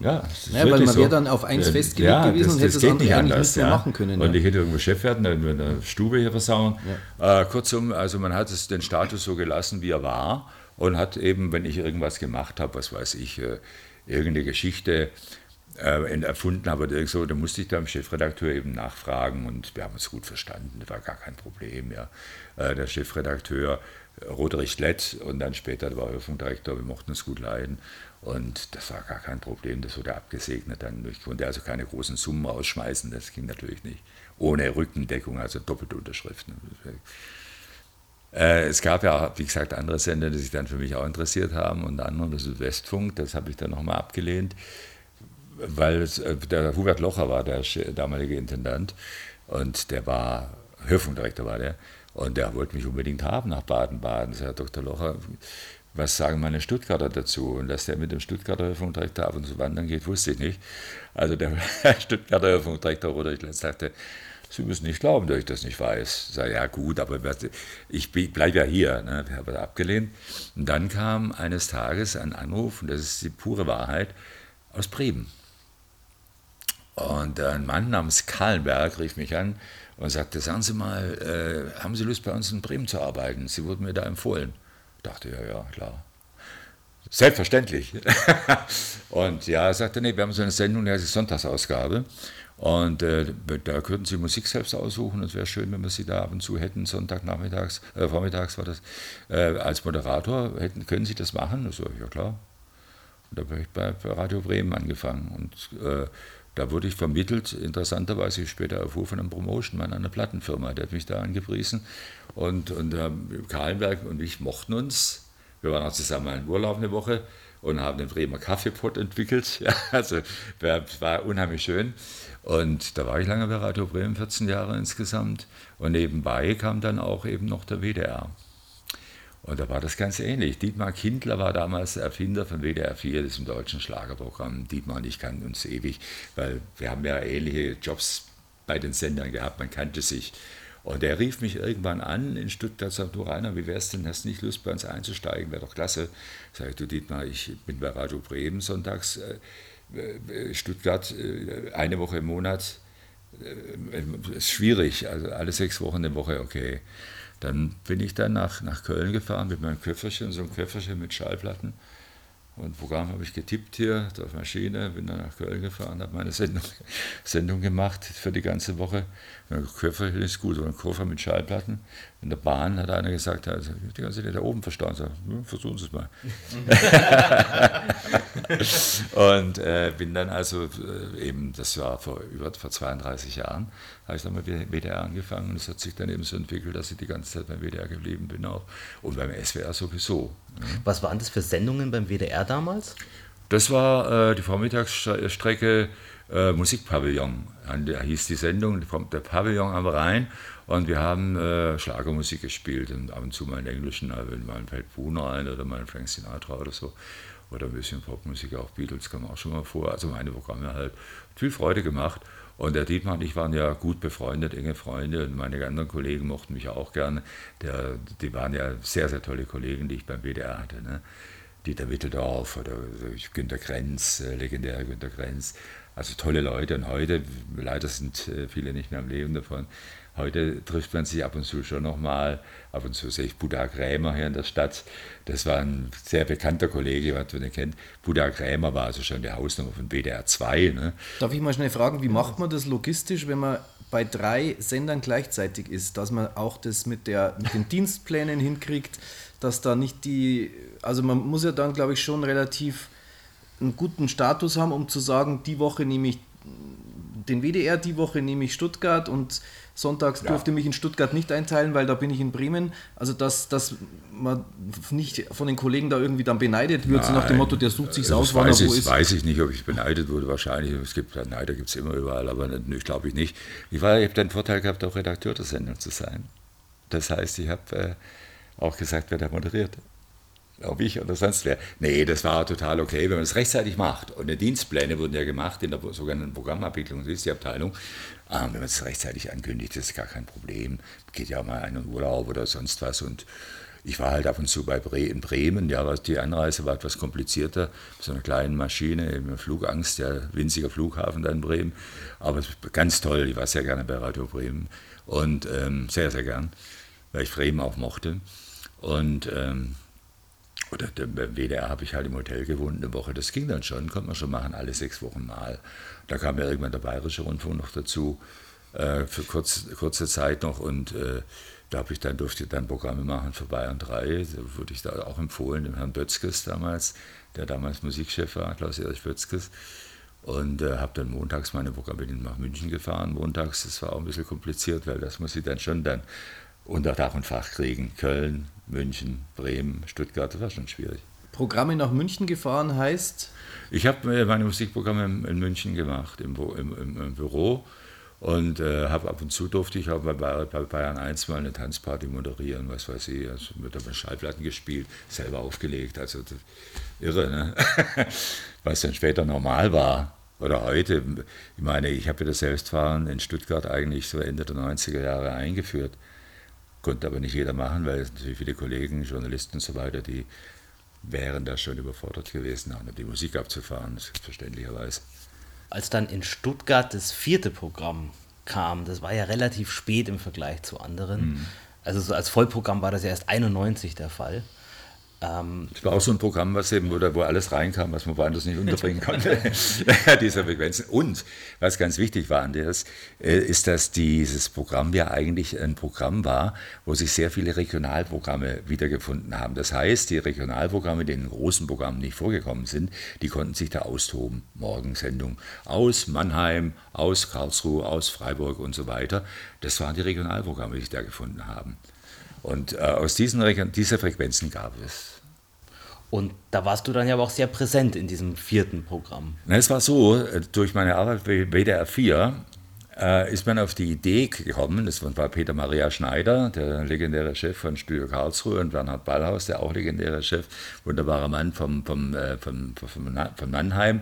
Ja, ja weil man so. wäre dann auf eins festgelegt ja, gewesen das, und hätte das, das geht nicht anders, ja. machen können. Und ja. ich hätte irgendwo Chef werden, dann in der Stube hier versauen. Äh, kurzum, also man hat es den Status so gelassen, wie er war und hat eben, wenn ich irgendwas gemacht habe, was weiß ich, äh, irgendeine Geschichte äh, erfunden habe oder so, dann musste ich da dem Chefredakteur eben nachfragen und wir haben uns gut verstanden, war gar kein Problem. Ja. Äh, der Chefredakteur Roderich Lett und dann später war Hörfunkdirektor, wir mochten uns gut leiden. Und das war gar kein Problem, das wurde abgesegnet. Dann. Ich konnte also keine großen Summen ausschmeißen, das ging natürlich nicht. Ohne Rückendeckung, also doppelte Unterschriften. Äh, es gab ja, wie gesagt, andere Sender, die sich dann für mich auch interessiert haben, unter anderem der Südwestfunk, das habe ich dann nochmal abgelehnt, weil es, äh, der Hubert Locher war der damalige Intendant und der war, Hörfunkdirektor war der, und der wollte mich unbedingt haben nach Baden-Baden. Sagt Herr Dr. Locher, was sagen meine Stuttgarter dazu? Und dass der mit dem Stuttgarter Hörfunkdirektor ab und zu wandern geht, wusste ich nicht. Also der Stuttgarter Hörfunkdirektor Rudolf sagte, Sie müssen nicht glauben, dass ich das nicht weiß. Ich sage, ja gut, aber ich bleibe ja hier. Ne? Ich habe das abgelehnt. Und dann kam eines Tages ein Anruf, und das ist die pure Wahrheit, aus Bremen. Und ein Mann namens Kahlenberg rief mich an und sagte, sagen Sie mal, äh, haben Sie Lust bei uns in Bremen zu arbeiten? Sie wurden mir da empfohlen. Ich dachte, ja, ja, klar. Selbstverständlich. und ja, er sagte, nee, wir haben so eine Sendung, die heißt Sonntagsausgabe. Und äh, da könnten Sie Musik selbst aussuchen. Es wäre schön, wenn wir Sie da ab und zu hätten, Sonntagnachmittags, äh, vormittags war das, äh, als Moderator. Hätten, können Sie das machen? Ich so, ja klar. Und da habe ich bei, bei Radio Bremen angefangen. Und äh, da wurde ich vermittelt, interessanterweise ich später erfuhr von einem Promotion-Mann einer Plattenfirma, der hat mich da angepriesen. Und, und äh, Kahlenberg und ich mochten uns. Wir waren auch zusammen in Urlaub eine Woche und haben den Bremer Kaffeepot entwickelt. Ja, also war unheimlich schön. Und da war ich lange bei Radio Bremen, 14 Jahre insgesamt. Und nebenbei kam dann auch eben noch der WDR. Und da war das ganz ähnlich. Dietmar Kindler war damals der Erfinder von WDR 4, diesem deutschen Schlagerprogramm. Dietmar und ich kannten uns ewig, weil wir haben ja ähnliche Jobs bei den Sendern gehabt, man kannte sich. Und er rief mich irgendwann an in Stuttgart, sagt, du Rainer, wie wär's denn, hast du nicht Lust bei uns einzusteigen, wäre doch klasse. Sag ich, du Dietmar, ich bin bei Radio Bremen sonntags, äh, äh Stuttgart, äh, eine Woche im Monat, äh, ist schwierig, also alle sechs Wochen eine Woche, okay. Dann bin ich dann nach, nach Köln gefahren mit meinem Köfferchen, so ein Köfferchen mit Schallplatten. Und Programm habe ich getippt hier auf Maschine, bin dann nach Köln gefahren, habe meine Sendung, Sendung gemacht für die ganze Woche. Köfferchen ist gut, so ein Koffer mit Schallplatten. In der Bahn hat einer gesagt, also, die ganze Zeit da oben verstauen. Sag, ja, versuchen Sie es mal. und äh, bin dann also äh, eben, das war vor über vor 32 Jahren, habe ich dann mal WDR angefangen und es hat sich dann eben so entwickelt, dass ich die ganze Zeit beim WDR geblieben bin auch und beim SWR sowieso. Was waren das für Sendungen beim WDR damals? Das war äh, die Vormittagsstrecke äh, Musikpavillon, da hieß die Sendung, der Pavillon am Rhein und wir haben äh, Schlagermusik gespielt und ab und zu mal in englischen, also mal ein Feld Bruno ein oder mal ein Frank Sinatra oder so. Oder ein bisschen Popmusik, auch Beatles kam auch schon mal vor, also meine Programme halt, viel Freude gemacht und der Dietmar und ich waren ja gut befreundet, enge Freunde und meine anderen Kollegen mochten mich auch gerne. Der, die waren ja sehr, sehr tolle Kollegen, die ich beim WDR hatte. Ne? Dieter Witteldorf oder Günter Grenz, äh, legendärer Günter Grenz. Also tolle Leute. Und heute, leider sind äh, viele nicht mehr am Leben davon, Heute trifft man sich ab und zu schon nochmal. Ab und zu sehe ich Buddha Krämer hier in der Stadt. Das war ein sehr bekannter Kollege, was man kennt. Buddha Krämer war also schon die Hausnummer von BDR 2. Ne? Darf ich mal schnell fragen, wie macht man das logistisch, wenn man bei drei Sendern gleichzeitig ist, dass man auch das mit, der, mit den Dienstplänen hinkriegt, dass da nicht die, also man muss ja dann, glaube ich, schon relativ einen guten Status haben, um zu sagen, die Woche nehme ich den WDR, die Woche nehme ich Stuttgart und Sonntags ja. durfte mich in Stuttgart nicht einteilen, weil da bin ich in Bremen. Also dass, dass man nicht von den Kollegen da irgendwie dann beneidet wird, so nach dem Motto, der sucht sich aus, wann er wo ist. weiß ich nicht, ob ich beneidet wurde, wahrscheinlich. Es gibt Neider gibt es immer überall, aber ich glaube ich nicht. Ich, ich habe den Vorteil gehabt, auch Redakteur der Sendung zu sein. Das heißt, ich habe äh, auch gesagt, wer da moderiert ob ich oder sonst wer. Nee, das war total okay, wenn man es rechtzeitig macht. Und die Dienstpläne wurden ja gemacht in der sogenannten Programmabwicklung, das ist die Abteilung. Ähm, wenn man es rechtzeitig ankündigt, ist gar kein Problem. Geht ja auch mal einen Urlaub oder sonst was. Und ich war halt ab und zu bei Bre in Bremen. Ja, die Anreise war etwas komplizierter. Mit so einer kleinen Maschine, eben Flugangst, der winzige Flughafen da in Bremen. Aber ganz toll. Ich war sehr gerne bei Radio Bremen. Und ähm, sehr, sehr gern, weil ich Bremen auch mochte. Und ähm, oder beim WDR habe ich halt im Hotel gewohnt eine Woche. Das ging dann schon, konnte man schon machen, alle sechs Wochen mal. Da kam ja irgendwann der Bayerische Rundfunk noch dazu, äh, für kurz, kurze Zeit noch. Und äh, da ich dann, durfte ich dann Programme machen für Bayern 3. Da wurde ich da auch empfohlen, dem Herrn Bötzkes damals, der damals Musikchef war, Klaus-Erich Bötzkes. Und äh, habe dann montags meine Programme nach München gefahren. Montags, das war auch ein bisschen kompliziert, weil das muss ich dann schon dann unter Dach und Fach kriegen. Köln, München, Bremen, Stuttgart, das war schon schwierig. Programme nach München gefahren heißt? Ich habe äh, meine Musikprogramme in München gemacht, im, im, im Büro. Und äh, habe ab und zu durfte ich auch bei, bei Bayern 1 mal eine Tanzparty moderieren, was weiß ich. Also wird aber Schallplatten gespielt, selber aufgelegt. Also irre, ne? was dann später normal war. Oder heute. Ich meine, ich habe ja das Selbstfahren in Stuttgart eigentlich so Ende der 90er Jahre eingeführt. Konnte aber nicht jeder machen, weil es natürlich viele Kollegen, Journalisten und so weiter, die wären da schon überfordert gewesen, auch die Musik abzufahren, verständlicherweise. Als dann in Stuttgart das vierte Programm kam, das war ja relativ spät im Vergleich zu anderen. Mhm. Also so als Vollprogramm war das ja erst 91 der Fall. Ähm, das war auch so ein Programm, was eben, wo, wo alles reinkam, was man woanders nicht unterbringen konnte, dieser Frequenzen. Und was ganz wichtig war, Andreas, äh, ist, dass dieses Programm ja eigentlich ein Programm war, wo sich sehr viele Regionalprogramme wiedergefunden haben. Das heißt, die Regionalprogramme, die in den großen Programmen nicht vorgekommen sind, die konnten sich da austoben. Morgensendung aus Mannheim, aus Karlsruhe, aus Freiburg und so weiter. Das waren die Regionalprogramme, die sich da gefunden haben. Und äh, aus diesen diese Frequenzen gab es. Und da warst du dann ja aber auch sehr präsent in diesem vierten Programm. Na, es war so, äh, durch meine Arbeit bei WDR 4 äh, ist man auf die Idee gekommen, das war Peter Maria Schneider, der legendäre Chef von Studio Karlsruhe, und Bernhard Ballhaus, der auch legendäre Chef, wunderbarer Mann vom, vom, äh, vom, vom, von Mannheim.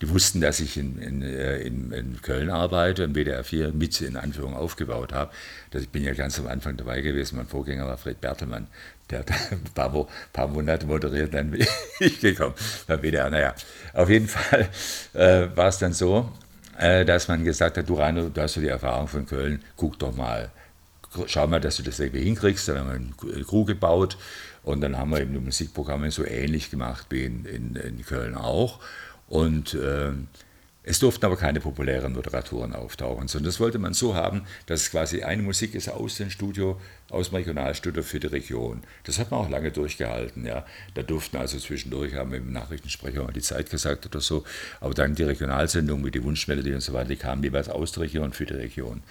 Die wussten, dass ich in, in, äh, in, in Köln arbeite und WDR 4 mit in Anführung aufgebaut habe. Ich bin ja ganz am Anfang dabei gewesen. Mein Vorgänger war Fred Bertelmann. Der hat ein paar, paar Monate moderiert, dann bin ich gekommen beim WDR. Naja, auf jeden Fall äh, war es dann so, dass man gesagt hat, du Rano, du hast ja die Erfahrung von Köln, guck doch mal. Schau mal, dass du das irgendwie hinkriegst. Dann haben wir eine Crew gebaut und dann haben wir eben die Musikprogramme so ähnlich gemacht wie in, in, in Köln auch. Und äh, es durften aber keine populären Moderatoren auftauchen, sondern das wollte man so haben, dass es quasi eine Musik ist aus dem Studio, aus dem Regionalstudio für die Region. Das hat man auch lange durchgehalten. Ja. Da durften also zwischendurch, haben wir im Nachrichtensprecher mal die Zeit gesagt oder so, aber dann die Regionalsendung mit die Wunschmelodie und so weiter, die kamen jeweils aus der Region für die Region.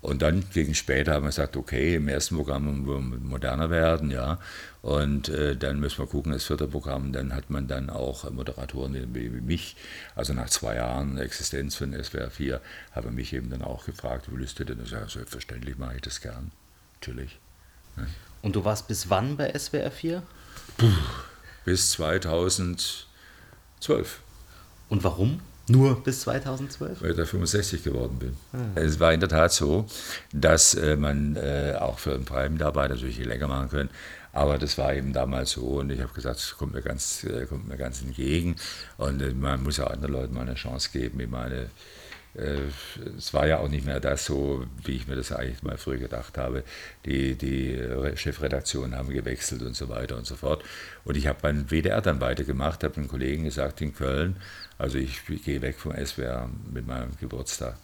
Und dann gegen später haben wir gesagt, okay, im ersten Programm wollen wir moderner werden, ja. Und äh, dann müssen wir gucken, das vierte Programm, dann hat man dann auch Moderatoren wie, mich. Also nach zwei Jahren Existenz von SWR 4 haben mich eben dann auch gefragt, wie du denn? Ja, selbstverständlich mache ich das gern. Natürlich. Ne? Und du warst bis wann bei SWR 4? Puh, bis 2012. Und warum? Nur bis 2012? Weil ich da 65 geworden bin. Ah. Es war in der Tat so, dass äh, man äh, auch für einen Prime-Mitarbeiter natürlich länger machen können. Aber das war eben damals so und ich habe gesagt, es kommt mir ganz, äh, kommt mir ganz entgegen. Und äh, man muss ja anderen Leuten mal eine Chance geben. Ich meine, äh, es war ja auch nicht mehr das so, wie ich mir das eigentlich mal früher gedacht habe. Die, die Chefredaktionen haben gewechselt und so weiter und so fort. Und ich habe beim WDR dann weitergemacht, habe einen Kollegen gesagt in Köln, also ich gehe weg vom SWR mit meinem Geburtstag.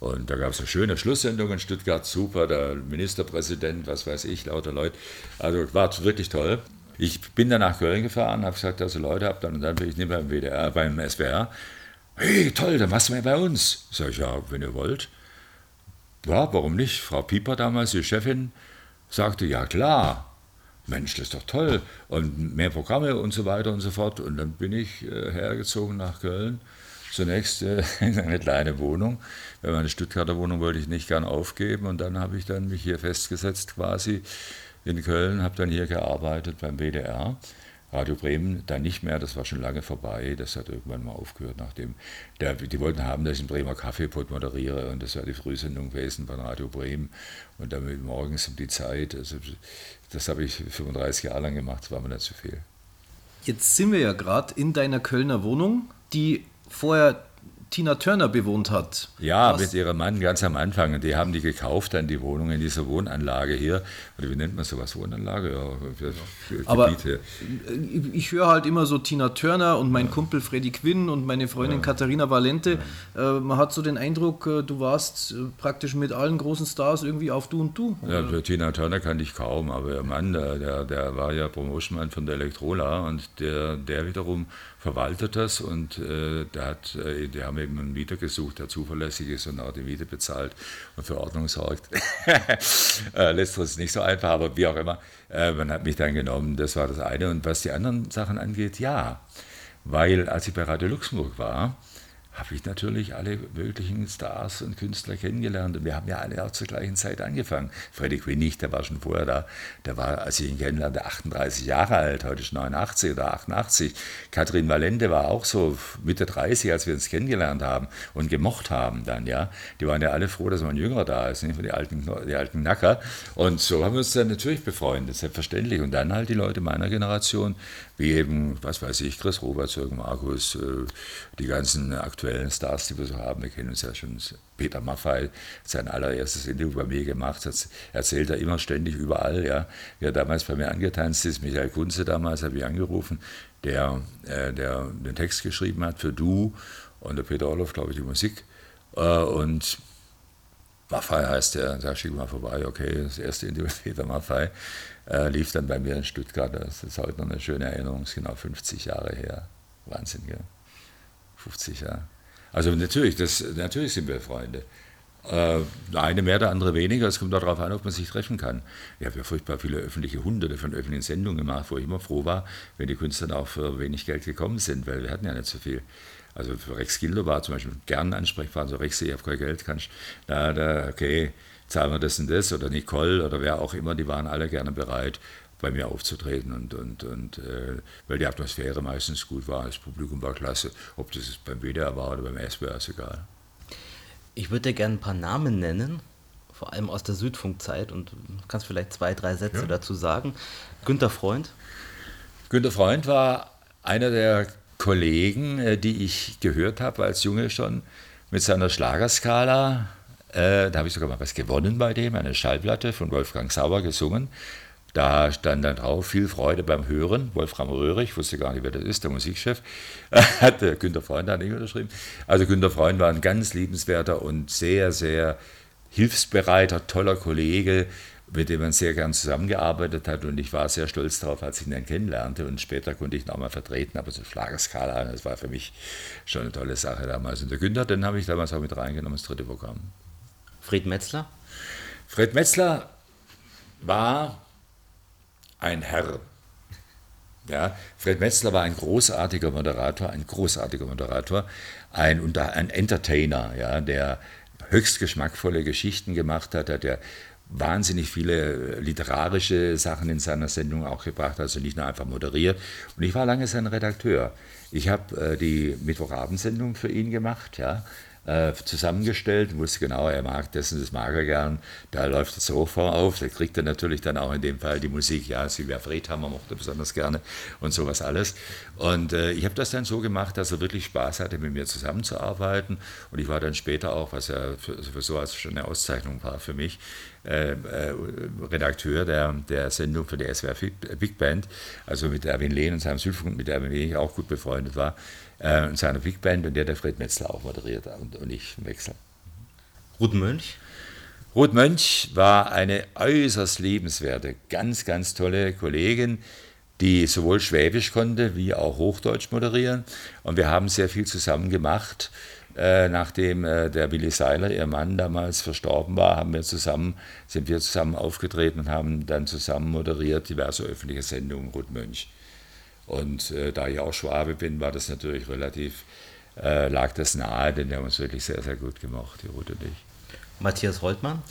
Und da gab es eine schöne Schlusssendung in Stuttgart, super, der Ministerpräsident, was weiß ich, lauter Leute. Also war wirklich toll. Ich bin dann nach Köln gefahren, habe gesagt, also Leute, hab dann dann bin ich nicht beim WDR, beim SWR. Hey, toll, dann machst du mal bei uns. Sag ich, ja, wenn ihr wollt. Ja, warum nicht? Frau Pieper damals, die Chefin, sagte, ja klar, Mensch, das ist doch toll und mehr Programme und so weiter und so fort. Und dann bin ich äh, hergezogen nach Köln. Zunächst äh, in eine kleine Wohnung. Meine Stuttgarter Wohnung wollte ich nicht gern aufgeben und dann habe ich dann mich hier festgesetzt quasi in Köln, habe dann hier gearbeitet beim WDR Radio Bremen dann nicht mehr, das war schon lange vorbei, das hat irgendwann mal aufgehört, nachdem der, die wollten haben, dass ich einen Bremer Kaffeepot moderiere und das war die Frühsendung gewesen von Radio Bremen. Und damit morgens um die Zeit, also das habe ich 35 Jahre lang gemacht, das war mir nicht zu viel. Jetzt sind wir ja gerade in deiner Kölner Wohnung, die vorher Tina Turner bewohnt hat. Ja, Was? mit ihrem Mann ganz am Anfang. Und die haben die gekauft, dann die Wohnung in dieser Wohnanlage hier. Oder wie nennt man sowas? Wohnanlage? Ja, Aber Gebiete. ich höre halt immer so Tina Turner und mein ja. Kumpel Freddy Quinn und meine Freundin ja. Katharina Valente. Ja. Äh, man hat so den Eindruck, äh, du warst äh, praktisch mit allen großen Stars irgendwie auf Du und Du. Ja, für Tina Turner kannte ich kaum, aber ihr Mann, der, der war ja Promotionmann von der Elektrola und der, der wiederum verwaltet das und äh, der hat, äh, die haben eben einen Mieter gesucht, der zuverlässig ist und auch die Miete bezahlt und für Ordnung sorgt. äh, Letzteres ist nicht so einfach, aber wie auch immer, äh, man hat mich dann genommen, das war das eine. Und was die anderen Sachen angeht, ja, weil als ich bei Radio Luxemburg war, habe ich natürlich alle möglichen Stars und Künstler kennengelernt. Und wir haben ja alle auch zur gleichen Zeit angefangen. Freddie Quinn nicht, der war schon vorher da. Der war, als ich ihn kennenlernte, 38 Jahre alt, heute ist 89 oder 88. Katrin Valente war auch so Mitte 30, als wir uns kennengelernt haben und gemocht haben dann, ja. Die waren ja alle froh, dass man jünger da ist, nicht? Die alten, die alten Nacker. Und so haben wir uns dann natürlich befreundet, selbstverständlich. Und dann halt die Leute meiner Generation, wie eben, was weiß ich, Chris Roberts, Jürgen Markus, äh, die ganzen aktuellen Stars, die wir so haben. Wir kennen uns ja schon. Peter Maffay sein allererstes Interview bei mir gemacht, hat, erzählt er immer ständig überall, ja. Wer damals bei mir angetanzt ist, Michael Kunze damals, habe ich angerufen, der, äh, der den Text geschrieben hat für Du und der Peter Orloff, glaube ich, die Musik. Äh, und Maffei heißt der, da schick mal vorbei, okay, das erste Interview mit Peter Maffei äh, lief dann bei mir in Stuttgart. Das ist heute noch eine schöne Erinnerung, ist genau 50 Jahre her. Wahnsinn, gell? 50 Jahre. Also natürlich, das, natürlich sind wir Freunde. Äh, eine mehr, der andere weniger. Es kommt darauf an, ob man sich treffen kann. Ich habe ja furchtbar viele öffentliche, hunderte von öffentlichen Sendungen gemacht, wo ich immer froh war, wenn die Künstler auch für wenig Geld gekommen sind, weil wir hatten ja nicht so viel. Also für Rex Gildo war zum Beispiel gern ansprechbar, so Rex, ich habe kein Geld, kannst, na, da, okay, zahlen wir das und das oder Nicole oder wer auch immer, die waren alle gerne bereit, bei mir aufzutreten und, und, und äh, weil die Atmosphäre meistens gut war, das Publikum war klasse, ob das beim WDR war oder beim SWR, ist egal. Ich würde dir gerne ein paar Namen nennen, vor allem aus der Südfunkzeit und kannst vielleicht zwei, drei Sätze ja. dazu sagen. Günter Freund. Günter Freund war einer der Kollegen, äh, die ich gehört habe als Junge schon mit seiner Schlagerskala äh, da habe ich sogar mal was gewonnen bei dem, eine Schallplatte von Wolfgang Sauer gesungen. Da stand dann drauf, viel Freude beim Hören. Wolfram Röhrig, wusste gar nicht, wer das ist, der Musikchef, hat äh, Günter Freund da nicht unterschrieben. Also Günter Freund war ein ganz liebenswerter und sehr, sehr hilfsbereiter, toller Kollege, mit dem man sehr gern zusammengearbeitet hat. Und ich war sehr stolz darauf, als ich ihn dann kennenlernte. Und später konnte ich ihn auch mal vertreten, aber so Schlagerskala, das war für mich schon eine tolle Sache damals. Und der Günther, den habe ich damals auch mit reingenommen, das dritte Programm. Fred Metzler? Fred Metzler war ein Herr. Ja, Fred Metzler war ein großartiger Moderator, ein großartiger Moderator, ein, ein Entertainer, ja, der höchst geschmackvolle Geschichten gemacht hat, hat er wahnsinnig viele literarische Sachen in seiner Sendung auch gebracht, also nicht nur einfach moderiert. Und ich war lange sein Redakteur. Ich habe äh, die Mittwochabendsendung für ihn gemacht, ja, äh, zusammengestellt, wusste genau, er mag das und das mag er gern. Da läuft das Sofa auf, da kriegt er natürlich dann auch in dem Fall die Musik. Ja, Silvia Friedhammer mochte besonders gerne und sowas alles. Und äh, ich habe das dann so gemacht, dass er wirklich Spaß hatte, mit mir zusammenzuarbeiten. Und ich war dann später auch, was ja für, für so als schon eine Auszeichnung war für mich, äh, äh, Redakteur der, der Sendung für die SWR Big Band, also mit Erwin Lehn und seinem Südfunk, mit Erwin Lehn ich auch gut befreundet war äh, und seiner Big Band und der der Fred Metzler auch moderiert und, und ich wechseln. Ruth Mönch? Ruth Mönch war eine äußerst liebenswerte, ganz, ganz tolle Kollegin, die sowohl Schwäbisch konnte wie auch Hochdeutsch moderieren. Und wir haben sehr viel zusammen gemacht. äh, nachdem äh, der Willi Seiler, ihr Mann, damals verstorben war, haben wir zusammen, sind wir zusammen aufgetreten und haben dann zusammen moderiert diverse öffentliche Sendungen Rudmönch. Und äh, da ich auch Schwabe bin, war das natürlich relativ, äh, lag das nahe, denn wir haben uns wirklich sehr, sehr gut gemacht, die Ruth und ich. Matthias Holtmann?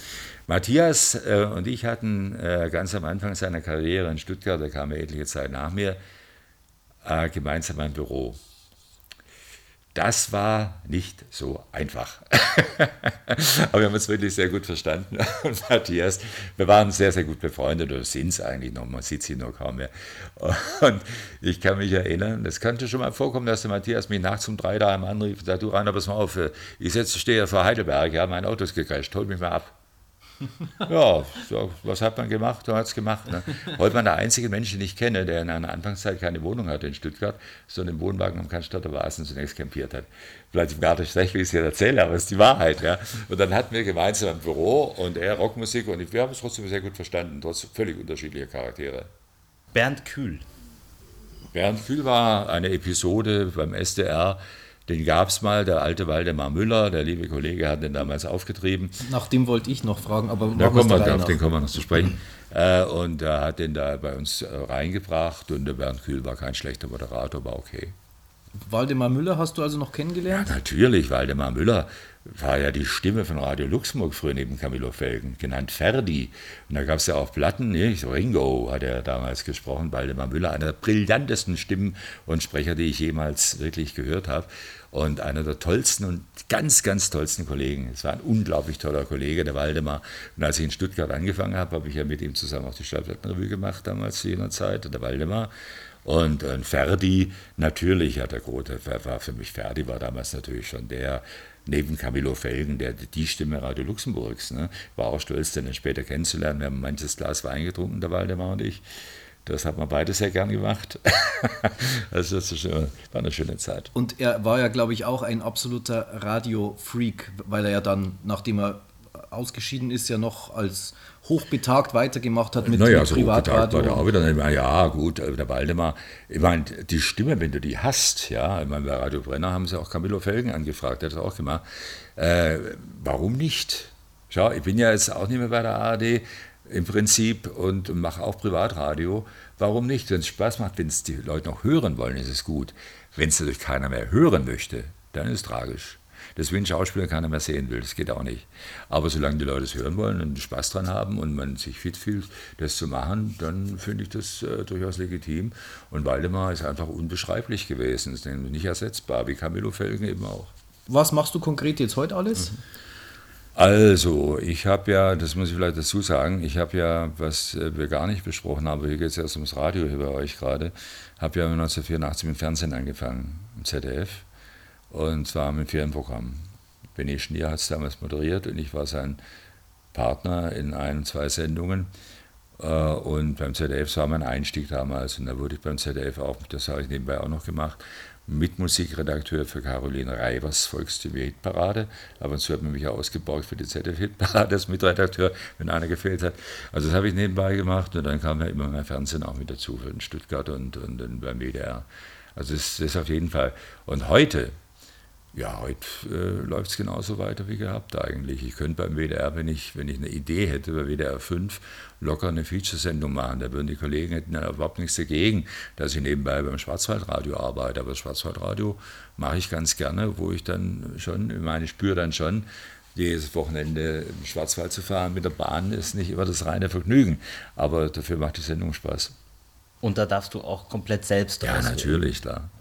Matthias äh, und ich hatten äh, ganz am Anfang seiner Karriere in Stuttgart, da kam er etliche Zeit nach mir, äh, gemeinsam ein Büro. Das war nicht so einfach. Aber wir haben uns wirklich sehr gut verstanden. Und Matthias, wir waren sehr, sehr gut befreundet oder sind es eigentlich noch, man sieht sie noch kaum mehr. Und ich kann mich erinnern, das könnte schon mal vorkommen, dass der Matthias mich nachts um drei da am anrief und sagt, du Rainer, pass mal auf, ich stehe ja vor Heidelberg, ja, mein Auto ist gecrasht, hol mich mal ab. Ja, was hat man gemacht? Man hat es gemacht. Ne? Heute war der einzige Mensch, den ich kenne, der in einer Anfangszeit keine Wohnung hatte in Stuttgart, sondern im Wohnwagen am Cannstatter Wasen zunächst campiert hat. Vielleicht gar nicht schlecht, wie ich es hier erzähle, aber es ist die Wahrheit. Ja? Und dann hatten wir gemeinsam ein Büro und er Rockmusik und wir haben es trotzdem sehr gut verstanden, trotz völlig unterschiedlicher Charaktere. Bernd Kühl. Bernd Kühl war eine Episode beim SDR, den gab es mal, der alte Waldemar Müller, der liebe Kollege hat den damals aufgetrieben. Nach dem wollte ich noch fragen, aber da kommen wir, auf den kommen wir noch zu sprechen. Äh, und er hat den da bei uns äh, reingebracht und der Bernd Kühl war kein schlechter Moderator, war okay. Waldemar Müller hast du also noch kennengelernt? Ja, natürlich, Waldemar Müller war ja die Stimme von Radio Luxemburg früher neben Camillo Felgen, genannt Ferdi. Und da gab es ja auch Platten, nicht? Ringo hat er damals gesprochen, Waldemar Müller, einer der brillantesten Stimmen und Sprecher, die ich jemals wirklich gehört habe. Und einer der tollsten und ganz, ganz tollsten Kollegen. Es war ein unglaublich toller Kollege, der Waldemar. Und als ich in Stuttgart angefangen habe, habe ich ja mit ihm zusammen auch die Stadtplattenrevue gemacht, damals zu jener Zeit, der Waldemar. Und äh, Ferdi, natürlich hat der Grote, war für mich, Ferdi war damals natürlich schon der, neben Camillo Felgen, der die Stimme Radio Luxemburgs, ne, war auch stolz, den später kennenzulernen. Wir haben manches Glas Wein getrunken, der Waldemar und ich. Das hat man beide sehr gern gemacht. also das war eine schöne Zeit. Und er war ja, glaube ich, auch ein absoluter Radio-Freak, weil er ja dann, nachdem er ausgeschieden ist, ja noch als hochbetagt weitergemacht hat mit, naja, mit so Privatradio. Der auch wieder, ja gut, äh, der Waldemar, ich meine, die Stimme, wenn du die hast, ja, ich meine, bei Radio Brenner haben sie auch Camillo Felgen angefragt, der hat das auch gemacht. Äh, warum nicht? Schau, ich bin ja jetzt auch nicht mehr bei der ARD im Prinzip und mache auch Privatradio. Warum nicht? Wenn es Spaß macht, wenn es die Leute noch hören wollen, ist es gut. Wenn es natürlich keiner mehr hören möchte, dann ist es tragisch das wie ein Schauspieler keiner mehr sehen will. Das geht auch nicht. Aber solange die Leute es hören wollen und Spaß dran haben und man sich fit fühlt, das zu machen, dann finde ich das äh, durchaus legitim. Und Waldemar ist einfach unbeschreiblich gewesen. Ist nicht ersetzbar, wie Camillo Felgen eben auch. Was machst du konkret jetzt heute alles? Mhm. Also, ich habe ja, das muss ich vielleicht dazu sagen, ich habe ja, was äh, wir gar nicht besprochen haben, hier geht es erst ums Radio hier bei euch gerade, habe ja 1984 mit dem Fernsehen angefangen, im ZDF. Und zwar mit Ferienprogramm. Benny Schnier hat es damals moderiert und ich war sein Partner in ein, zwei Sendungen. Äh, und beim ZDF war mein Einstieg damals. Und da wurde ich beim ZDF auch, das habe ich nebenbei auch noch gemacht, Mitmusikredakteur für Caroline Reivers Volkstümliche-Hitparade. Ab und zu hat man mich auch ausgeborgt für die ZDF-Hitparade als Mitredakteur, wenn einer gefehlt hat. Also das habe ich nebenbei gemacht und dann kam ja immer mein Fernsehen auch mit dazu, in Stuttgart und, und, und beim WDR. Also das, das auf jeden Fall. Und heute, ja, heute äh, läuft es genauso weiter wie gehabt eigentlich. Ich könnte beim WDR, wenn ich, wenn ich eine Idee hätte, bei WDR 5 locker eine Feature-Sendung machen. Da würden die Kollegen hätten ja überhaupt nichts dagegen, dass ich nebenbei beim Schwarzwaldradio arbeite. Aber das Schwarzwaldradio mache ich ganz gerne, wo ich dann schon, ich meine, ich spüre dann schon, jedes Wochenende im Schwarzwald zu fahren mit der Bahn ist nicht immer das reine Vergnügen. Aber dafür macht die Sendung Spaß. Und da darfst du auch komplett selbst Ja, natürlich, klar.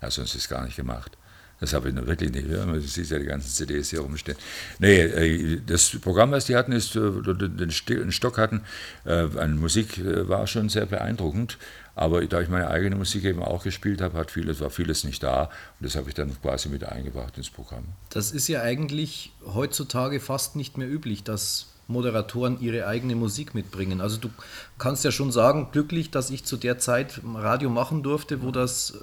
Ja, sonst ist es gar nicht gemacht. Das habe ich noch wirklich nicht. Ja, du siehst ja die ganzen CDs hier rumstehen. Nee, äh, das Programm, was die hatten, ist, äh, den Stock hatten, äh, an Musik war schon sehr beeindruckend. Aber da ich meine eigene Musik eben auch gespielt habe, hat vieles, war vieles nicht da. Und das habe ich dann quasi mit eingebracht ins Programm. Das ist ja eigentlich heutzutage fast nicht mehr üblich, dass Moderatoren ihre eigene Musik mitbringen. Also du kannst ja schon sagen, glücklich, dass ich zu der Zeit Radio machen durfte, wo das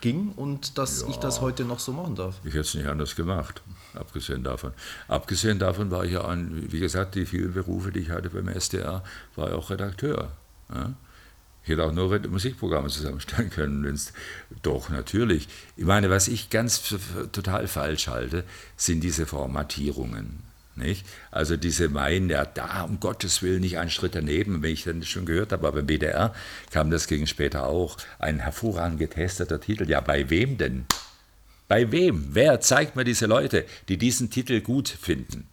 ging und dass ja, ich das heute noch so machen darf. Ich hätte es nicht anders gemacht, abgesehen davon. Abgesehen davon war ich ja an, wie gesagt, die vielen Berufe, die ich hatte beim SDR, war ich auch Redakteur. Ja? Ich hätte auch nur Musikprogramme zusammenstellen können, wenn es doch natürlich. Ich meine, was ich ganz total falsch halte, sind diese Formatierungen. Nicht? Also diese meinen, ja, da um Gottes Willen nicht einen Schritt daneben, wenn ich dann schon gehört habe, aber beim BDR kam das gegen später auch. Ein hervorragend getesteter Titel. Ja, bei wem denn? Bei wem? Wer zeigt mir diese Leute, die diesen Titel gut finden?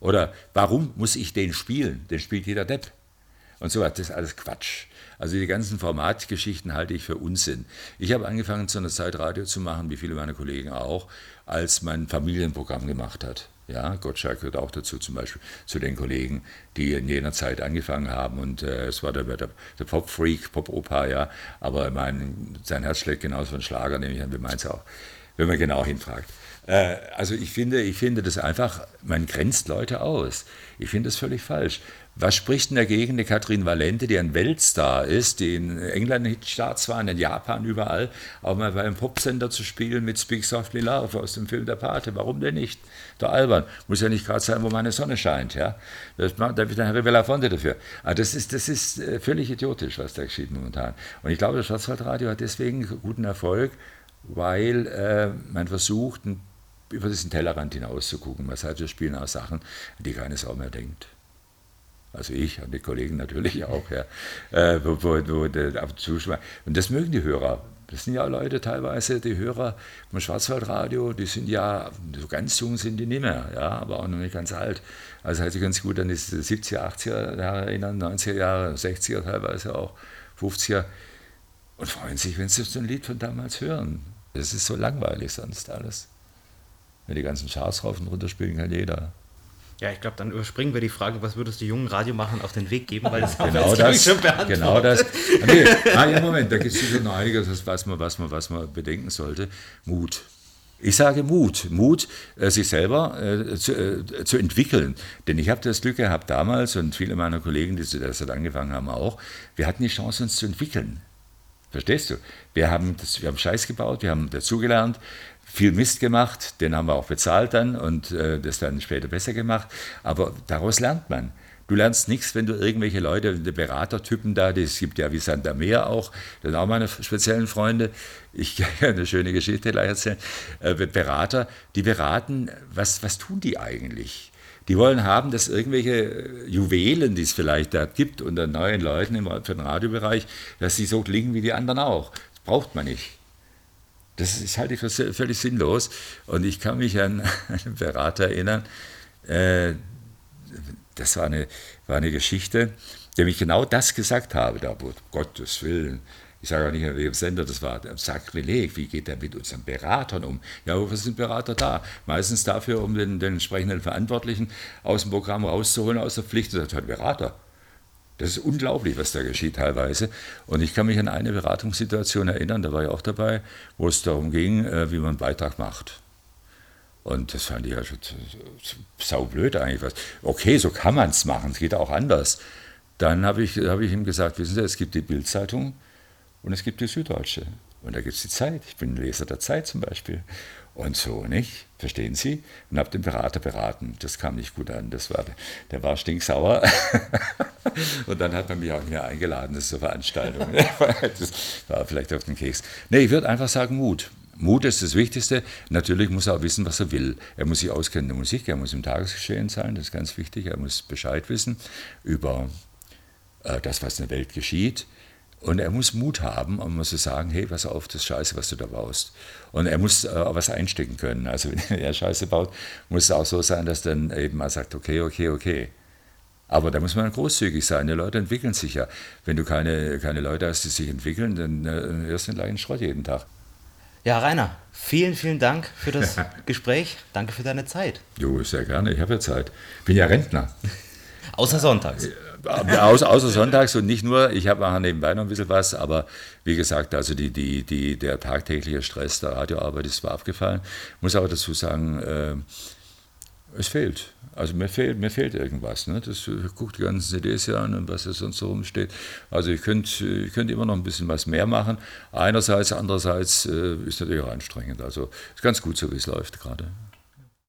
Oder warum muss ich den spielen? Den spielt jeder Depp. Und so was, das ist alles Quatsch. Also die ganzen Formatgeschichten halte ich für Unsinn. Ich habe angefangen zu einer Zeit Radio zu machen, wie viele meiner Kollegen auch, als man Familienprogramm gemacht hat. Ja, Gottschalk gehört auch dazu, zum Beispiel zu den Kollegen, die in jener Zeit angefangen haben. Und äh, es war der, der, der Pop-Freak, Pop-Opa, ja. Aber ich meine, sein Herz schlägt genauso ein Schlager, nehme ich an, wie meins auch, wenn man genau hinfragt. Äh, also ich finde, ich finde das einfach, man grenzt Leute aus. Ich finde das völlig falsch. Was spricht denn dagegen eine Katrin Valente, die ein Weltstar ist, die in England Starts war, in Japan überall, auch mal bei einem Popsender zu spielen mit Speak Softly Love aus dem Film Der Pate? Warum denn nicht? Der Albern. Muss ja nicht gerade sein, wo meine Sonne scheint. Ja? Das da wird ein Harry Belafonte dafür. Aber das ist, das ist äh, völlig idiotisch, was da geschieht momentan. Und ich glaube, das Schwarzwaldradio hat deswegen guten Erfolg, weil äh, man versucht, über diesen Tellerrand hinaus zu gucken. Sagt, wir spielen auch Sachen, die keine Sau mehr denkt. Also ich und die Kollegen natürlich auch, ja. Äh, wo, wo, wo, ab und, zu, und das mögen die Hörer. Das sind ja Leute teilweise, die Hörer vom Schwarzwaldradio, die sind ja, so ganz jung sind die nicht mehr, ja, aber auch noch nicht ganz alt. Also halt sich ganz gut an die 70er, 80er Jahre erinnern, 90er Jahre, 60er teilweise auch, 50er und freuen sich, wenn sie so ein Lied von damals hören. Das ist so langweilig sonst alles. Wenn die ganzen Charts rauf und runter spielen kann jeder. Ja, ich glaube, dann überspringen wir die Frage, was würdest du jungen Radiomachen auf den Weg geben, weil das genau das, schon beantwortet. Genau das. Ah, nee, ah, ja, Moment, da gibt es sicher noch einiges, was man, was, man, was man bedenken sollte. Mut. Ich sage Mut, Mut, äh, sich selber äh, zu, äh, zu, entwickeln. Denn ich habe das Glück gehabt damals und viele meiner Kollegen, die das hat angefangen haben, auch, wir hatten die Chance, uns zu entwickeln. Verstehst du? Wir haben, das, wir haben Scheiß gebaut, wir haben dazugelernt, viel Mist gemacht, den haben wir auch bezahlt dann und äh, das dann später besser gemacht. Aber daraus lernt man. Du lernst nichts, wenn du irgendwelche Leute, die Beratertypen da, es gibt ja wie Santa Meer auch, das sind auch meine speziellen Freunde, ich kann eine schöne Geschichte gleich erzählen, äh, Berater, die beraten, was, was tun die eigentlich? Die wollen haben, dass irgendwelche Juwelen, die es vielleicht da gibt unter neuen Leuten im, für den Radiobereich, dass sie so klingen wie die anderen auch. Das braucht man nicht. Das ist halt völlig sinnlos. Und ich kann mich an einen Berater erinnern, äh, das war eine, war eine Geschichte, der mich genau das gesagt habe, da, um Gottes Willen, ich sage auch nicht, an welchem Sender das war, Sakrileg, wie geht er mit unseren Beratern um? Ja, wofür sind Berater da? Meistens dafür, um den, den entsprechenden Verantwortlichen aus dem Programm rauszuholen, aus der Pflicht. Das hat Berater. Das ist unglaublich, was da geschieht teilweise. Und ich kann mich an eine Beratungssituation erinnern, da war ich auch dabei, wo es darum ging, äh, wie man einen Beitrag macht. Und das fand ich ja schon saublöd eigentlich. Was. Okay, so kann man es machen, es geht auch anders. Dann habe ich, hab ich ihm gesagt, wissen Sie, es gibt die Bildzeitung und es gibt die Süddeutsche. Und da gibt es die Zeit. Ich bin Leser der Zeit zum Beispiel. Und so, nicht? Verstehen Sie? Und habe den Berater beraten. Das kam nicht gut an. Das war, der war stinksauer. und dann hat man mich auch nicht mehr eingeladen, das zur Veranstaltung. das war vielleicht auf den Keks. Nee, ich würde einfach sagen Mut. Mut ist das Wichtigste. Natürlich muss er auch wissen, was er will. Er muss sich auskennen in der Musik, er muss im Tagesgeschehen sein, das ist ganz wichtig. Er muss Bescheid wissen über äh, das, was in der Welt geschieht. Und er muss Mut haben, um zu sagen, hey, pass auf, das ist scheiße, was du da baust. Und er muss äh, was einstecken können. Also wenn er Scheiße baut, muss es auch so sein, dass dann eben mal sagt, okay, okay, okay. Aber da muss man großzügig sein. Die Leute entwickeln sich ja. Wenn du keine, keine Leute hast, die sich entwickeln, dann äh, hörst du den gleichen Schrott jeden Tag. Ja, Rainer, vielen, vielen Dank für das Gespräch. Danke für deine Zeit. Jo, sehr gerne. Ich habe ja Zeit. Bin ja Rentner. Außer sonntags. Außer, außer sonntags und nicht nur, ich habe nachher nebenbei noch ein bisschen was, aber wie gesagt, also die, die, die, der tagtägliche Stress der Radioarbeit ist zwar abgefallen, muss aber dazu sagen, äh, es fehlt. Also mir fehlt, mir fehlt irgendwas. Ne? Das, ich gucke die ganzen CDs hier an und was da sonst so rumsteht. Also ich könnte ich könnt immer noch ein bisschen was mehr machen. Einerseits, andererseits äh, ist natürlich auch anstrengend. Also ist ganz gut so, wie es läuft gerade.